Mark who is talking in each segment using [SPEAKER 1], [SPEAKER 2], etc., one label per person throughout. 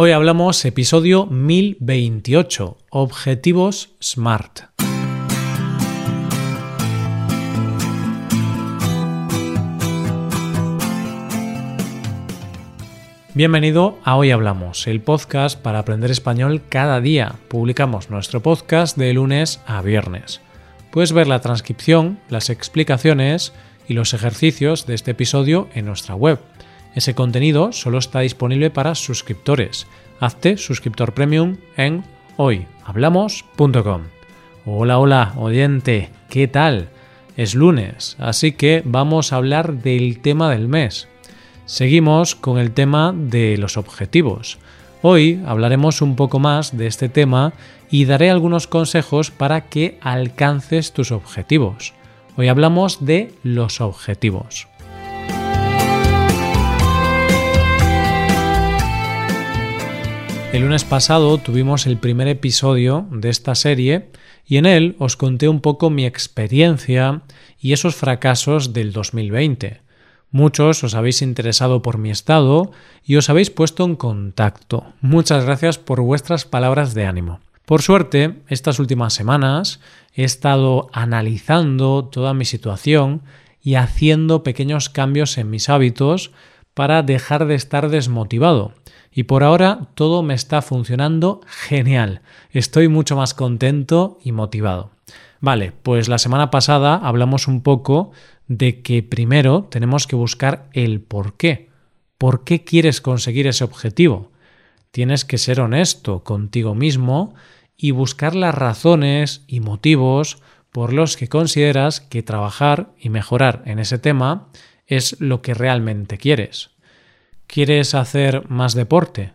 [SPEAKER 1] Hoy hablamos episodio 1028, Objetivos SMART. Bienvenido a Hoy Hablamos, el podcast para aprender español cada día. Publicamos nuestro podcast de lunes a viernes. Puedes ver la transcripción, las explicaciones y los ejercicios de este episodio en nuestra web ese contenido solo está disponible para suscriptores. Hazte suscriptor premium en hoyhablamos.com. Hola, hola, oyente, ¿qué tal? Es lunes, así que vamos a hablar del tema del mes. Seguimos con el tema de los objetivos. Hoy hablaremos un poco más de este tema y daré algunos consejos para que alcances tus objetivos. Hoy hablamos de los objetivos. El lunes pasado tuvimos el primer episodio de esta serie y en él os conté un poco mi experiencia y esos fracasos del 2020. Muchos os habéis interesado por mi estado y os habéis puesto en contacto. Muchas gracias por vuestras palabras de ánimo. Por suerte, estas últimas semanas he estado analizando toda mi situación y haciendo pequeños cambios en mis hábitos para dejar de estar desmotivado y por ahora todo me está funcionando genial. Estoy mucho más contento y motivado. Vale, pues la semana pasada hablamos un poco de que primero tenemos que buscar el por qué. ¿Por qué quieres conseguir ese objetivo? Tienes que ser honesto contigo mismo y buscar las razones y motivos por los que consideras que trabajar y mejorar en ese tema es lo que realmente quieres. ¿Quieres hacer más deporte?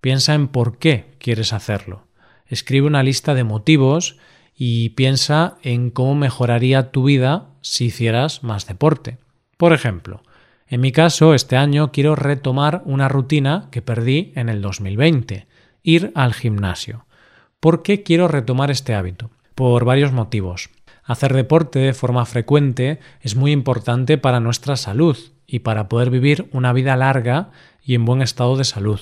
[SPEAKER 1] Piensa en por qué quieres hacerlo. Escribe una lista de motivos y piensa en cómo mejoraría tu vida si hicieras más deporte. Por ejemplo, en mi caso, este año quiero retomar una rutina que perdí en el 2020, ir al gimnasio. ¿Por qué quiero retomar este hábito? Por varios motivos. Hacer deporte de forma frecuente es muy importante para nuestra salud, y para poder vivir una vida larga y en buen estado de salud.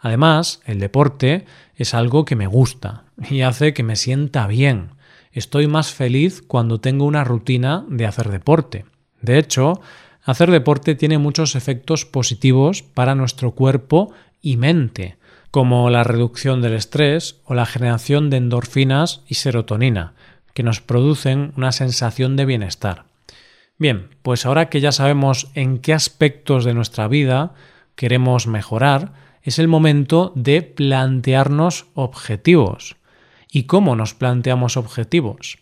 [SPEAKER 1] Además, el deporte es algo que me gusta y hace que me sienta bien. Estoy más feliz cuando tengo una rutina de hacer deporte. De hecho, hacer deporte tiene muchos efectos positivos para nuestro cuerpo y mente, como la reducción del estrés o la generación de endorfinas y serotonina, que nos producen una sensación de bienestar. Bien, pues ahora que ya sabemos en qué aspectos de nuestra vida queremos mejorar, es el momento de plantearnos objetivos. ¿Y cómo nos planteamos objetivos?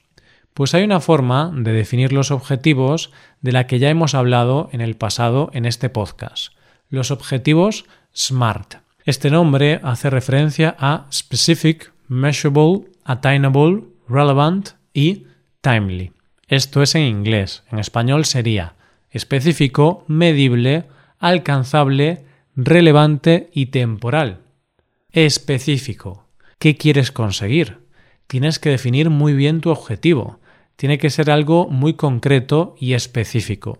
[SPEAKER 1] Pues hay una forma de definir los objetivos de la que ya hemos hablado en el pasado en este podcast. Los objetivos SMART. Este nombre hace referencia a Specific, Measurable, Attainable, Relevant y Timely. Esto es en inglés. En español sería específico, medible, alcanzable, relevante y temporal. Específico. ¿Qué quieres conseguir? Tienes que definir muy bien tu objetivo. Tiene que ser algo muy concreto y específico.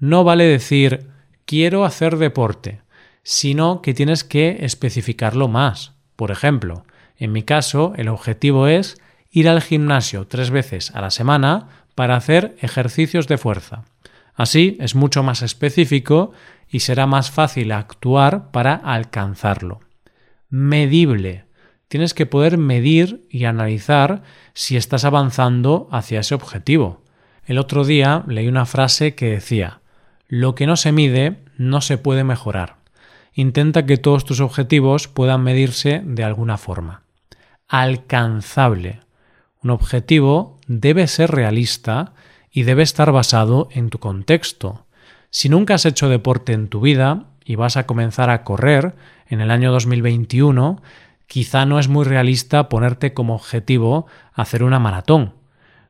[SPEAKER 1] No vale decir quiero hacer deporte, sino que tienes que especificarlo más. Por ejemplo, en mi caso, el objetivo es ir al gimnasio tres veces a la semana para hacer ejercicios de fuerza. Así es mucho más específico y será más fácil actuar para alcanzarlo. Medible. Tienes que poder medir y analizar si estás avanzando hacia ese objetivo. El otro día leí una frase que decía Lo que no se mide no se puede mejorar. Intenta que todos tus objetivos puedan medirse de alguna forma. Alcanzable. Un objetivo debe ser realista y debe estar basado en tu contexto. Si nunca has hecho deporte en tu vida y vas a comenzar a correr en el año 2021, quizá no es muy realista ponerte como objetivo hacer una maratón.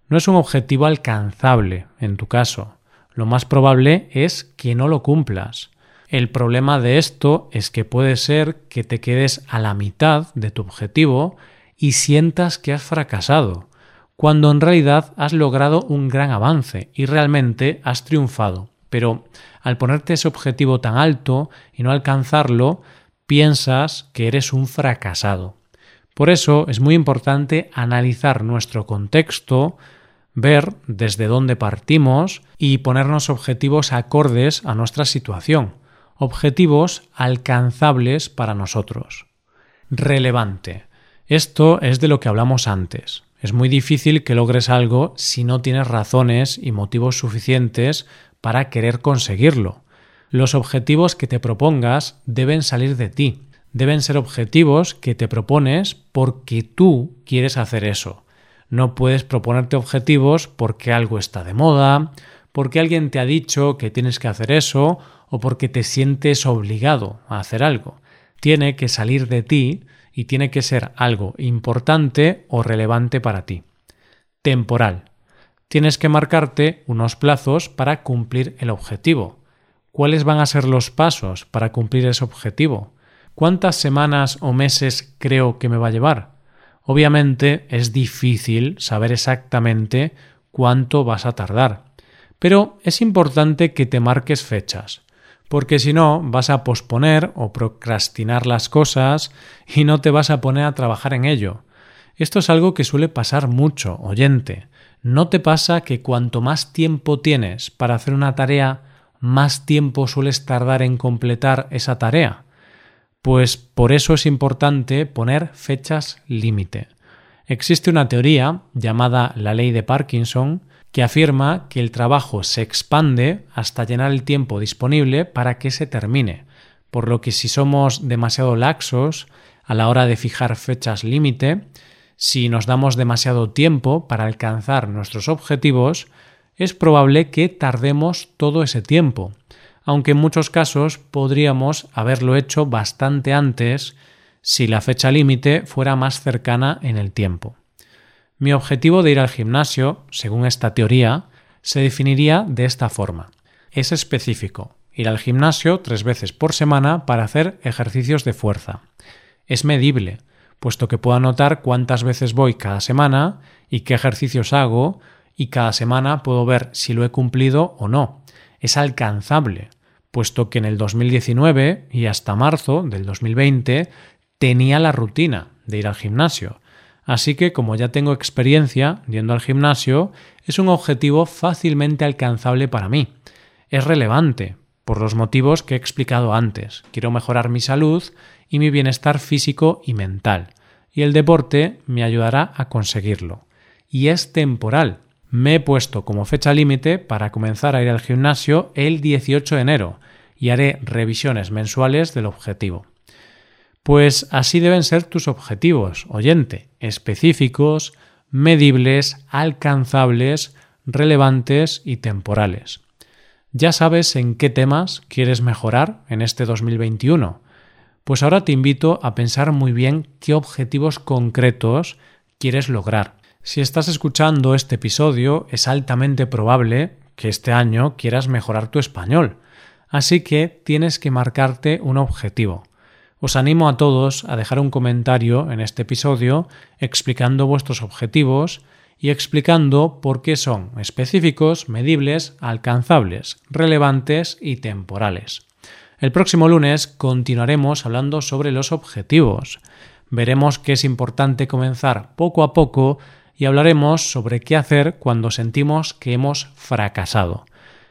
[SPEAKER 1] No es un objetivo alcanzable en tu caso. Lo más probable es que no lo cumplas. El problema de esto es que puede ser que te quedes a la mitad de tu objetivo y sientas que has fracasado, cuando en realidad has logrado un gran avance y realmente has triunfado. Pero al ponerte ese objetivo tan alto y no alcanzarlo, piensas que eres un fracasado. Por eso es muy importante analizar nuestro contexto, ver desde dónde partimos y ponernos objetivos acordes a nuestra situación, objetivos alcanzables para nosotros. Relevante. Esto es de lo que hablamos antes. Es muy difícil que logres algo si no tienes razones y motivos suficientes para querer conseguirlo. Los objetivos que te propongas deben salir de ti, deben ser objetivos que te propones porque tú quieres hacer eso. No puedes proponerte objetivos porque algo está de moda, porque alguien te ha dicho que tienes que hacer eso o porque te sientes obligado a hacer algo. Tiene que salir de ti y tiene que ser algo importante o relevante para ti. Temporal. Tienes que marcarte unos plazos para cumplir el objetivo. ¿Cuáles van a ser los pasos para cumplir ese objetivo? ¿Cuántas semanas o meses creo que me va a llevar? Obviamente es difícil saber exactamente cuánto vas a tardar, pero es importante que te marques fechas, porque si no vas a posponer o procrastinar las cosas y no te vas a poner a trabajar en ello. Esto es algo que suele pasar mucho, oyente. ¿No te pasa que cuanto más tiempo tienes para hacer una tarea, más tiempo sueles tardar en completar esa tarea? Pues por eso es importante poner fechas límite. Existe una teoría llamada la ley de Parkinson que afirma que el trabajo se expande hasta llenar el tiempo disponible para que se termine, por lo que si somos demasiado laxos a la hora de fijar fechas límite, si nos damos demasiado tiempo para alcanzar nuestros objetivos, es probable que tardemos todo ese tiempo, aunque en muchos casos podríamos haberlo hecho bastante antes si la fecha límite fuera más cercana en el tiempo. Mi objetivo de ir al gimnasio, según esta teoría, se definiría de esta forma. Es específico, ir al gimnasio tres veces por semana para hacer ejercicios de fuerza. Es medible, puesto que puedo anotar cuántas veces voy cada semana y qué ejercicios hago y cada semana puedo ver si lo he cumplido o no. Es alcanzable, puesto que en el 2019 y hasta marzo del 2020 tenía la rutina de ir al gimnasio. Así que como ya tengo experiencia yendo al gimnasio, es un objetivo fácilmente alcanzable para mí. Es relevante, por los motivos que he explicado antes. Quiero mejorar mi salud y mi bienestar físico y mental, y el deporte me ayudará a conseguirlo. Y es temporal, me he puesto como fecha límite para comenzar a ir al gimnasio el 18 de enero y haré revisiones mensuales del objetivo. Pues así deben ser tus objetivos, oyente, específicos, medibles, alcanzables, relevantes y temporales. ¿Ya sabes en qué temas quieres mejorar en este 2021? Pues ahora te invito a pensar muy bien qué objetivos concretos quieres lograr. Si estás escuchando este episodio, es altamente probable que este año quieras mejorar tu español, así que tienes que marcarte un objetivo. Os animo a todos a dejar un comentario en este episodio explicando vuestros objetivos y explicando por qué son específicos, medibles, alcanzables, relevantes y temporales. El próximo lunes continuaremos hablando sobre los objetivos. Veremos que es importante comenzar poco a poco y hablaremos sobre qué hacer cuando sentimos que hemos fracasado.